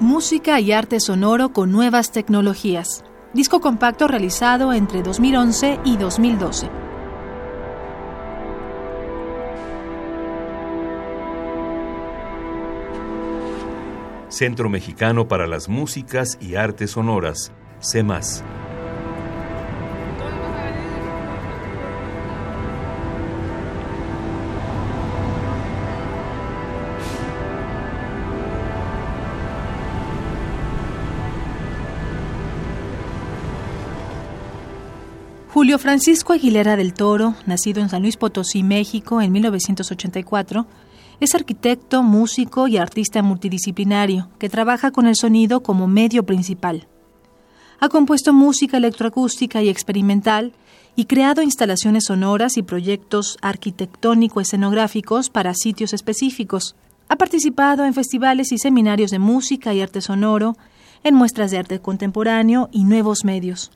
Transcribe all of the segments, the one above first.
Música y arte sonoro con nuevas tecnologías. Disco compacto realizado entre 2011 y 2012. Centro Mexicano para las Músicas y Artes Sonoras, CEMAS. Julio Francisco Aguilera del Toro, nacido en San Luis Potosí, México, en 1984, es arquitecto, músico y artista multidisciplinario que trabaja con el sonido como medio principal. Ha compuesto música electroacústica y experimental y creado instalaciones sonoras y proyectos arquitectónico-escenográficos para sitios específicos. Ha participado en festivales y seminarios de música y arte sonoro, en muestras de arte contemporáneo y nuevos medios.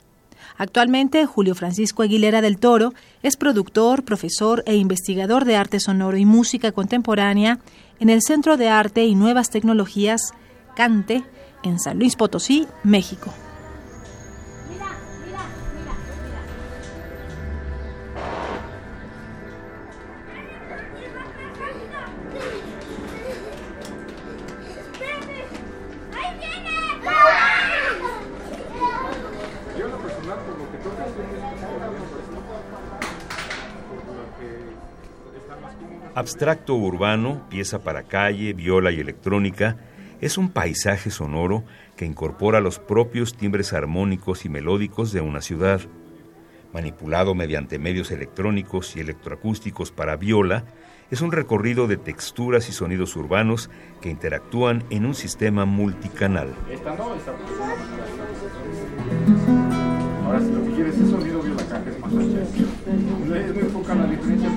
Actualmente, Julio Francisco Aguilera del Toro es productor, profesor e investigador de arte sonoro y música contemporánea en el Centro de Arte y Nuevas Tecnologías Cante en San Luis Potosí, México. Abstracto urbano, pieza para calle, viola y electrónica, es un paisaje sonoro que incorpora los propios timbres armónicos y melódicos de una ciudad. Manipulado mediante medios electrónicos y electroacústicos para viola, es un recorrido de texturas y sonidos urbanos que interactúan en un sistema multicanal. Ahora, si lo que quieres es sonido, viola es más ancha. Es muy poca la diferencia.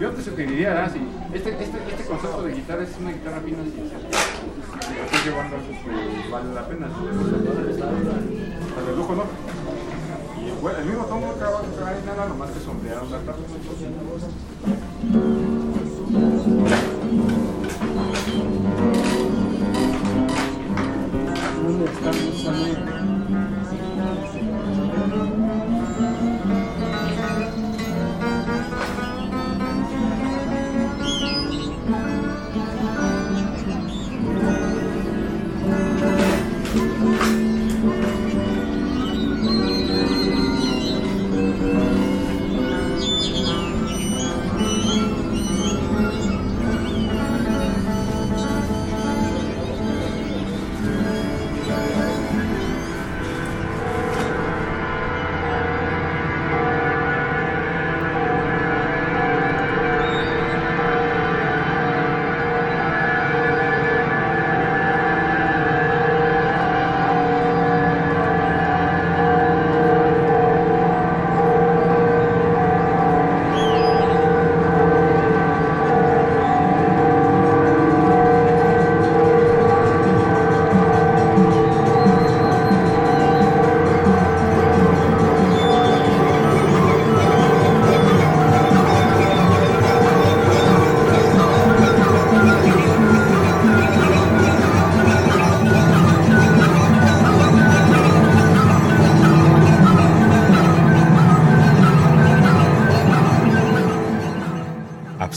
Yo te sugeriría, ¿ah? este, este, este concepto de guitarra es una guitarra fina, si estás llevando pues, vale la pena. Hasta de lujo, ¿no? Y bueno, el mismo tomo trabaja nada, nomás que sombrearon la tabla.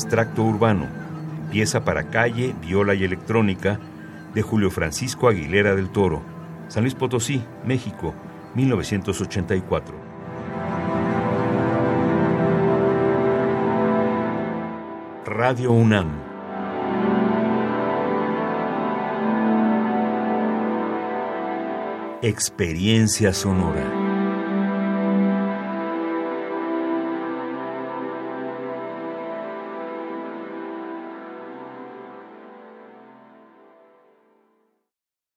Abstracto Urbano, pieza para calle, viola y electrónica de Julio Francisco Aguilera del Toro, San Luis Potosí, México, 1984. Radio UNAM. Experiencia sonora.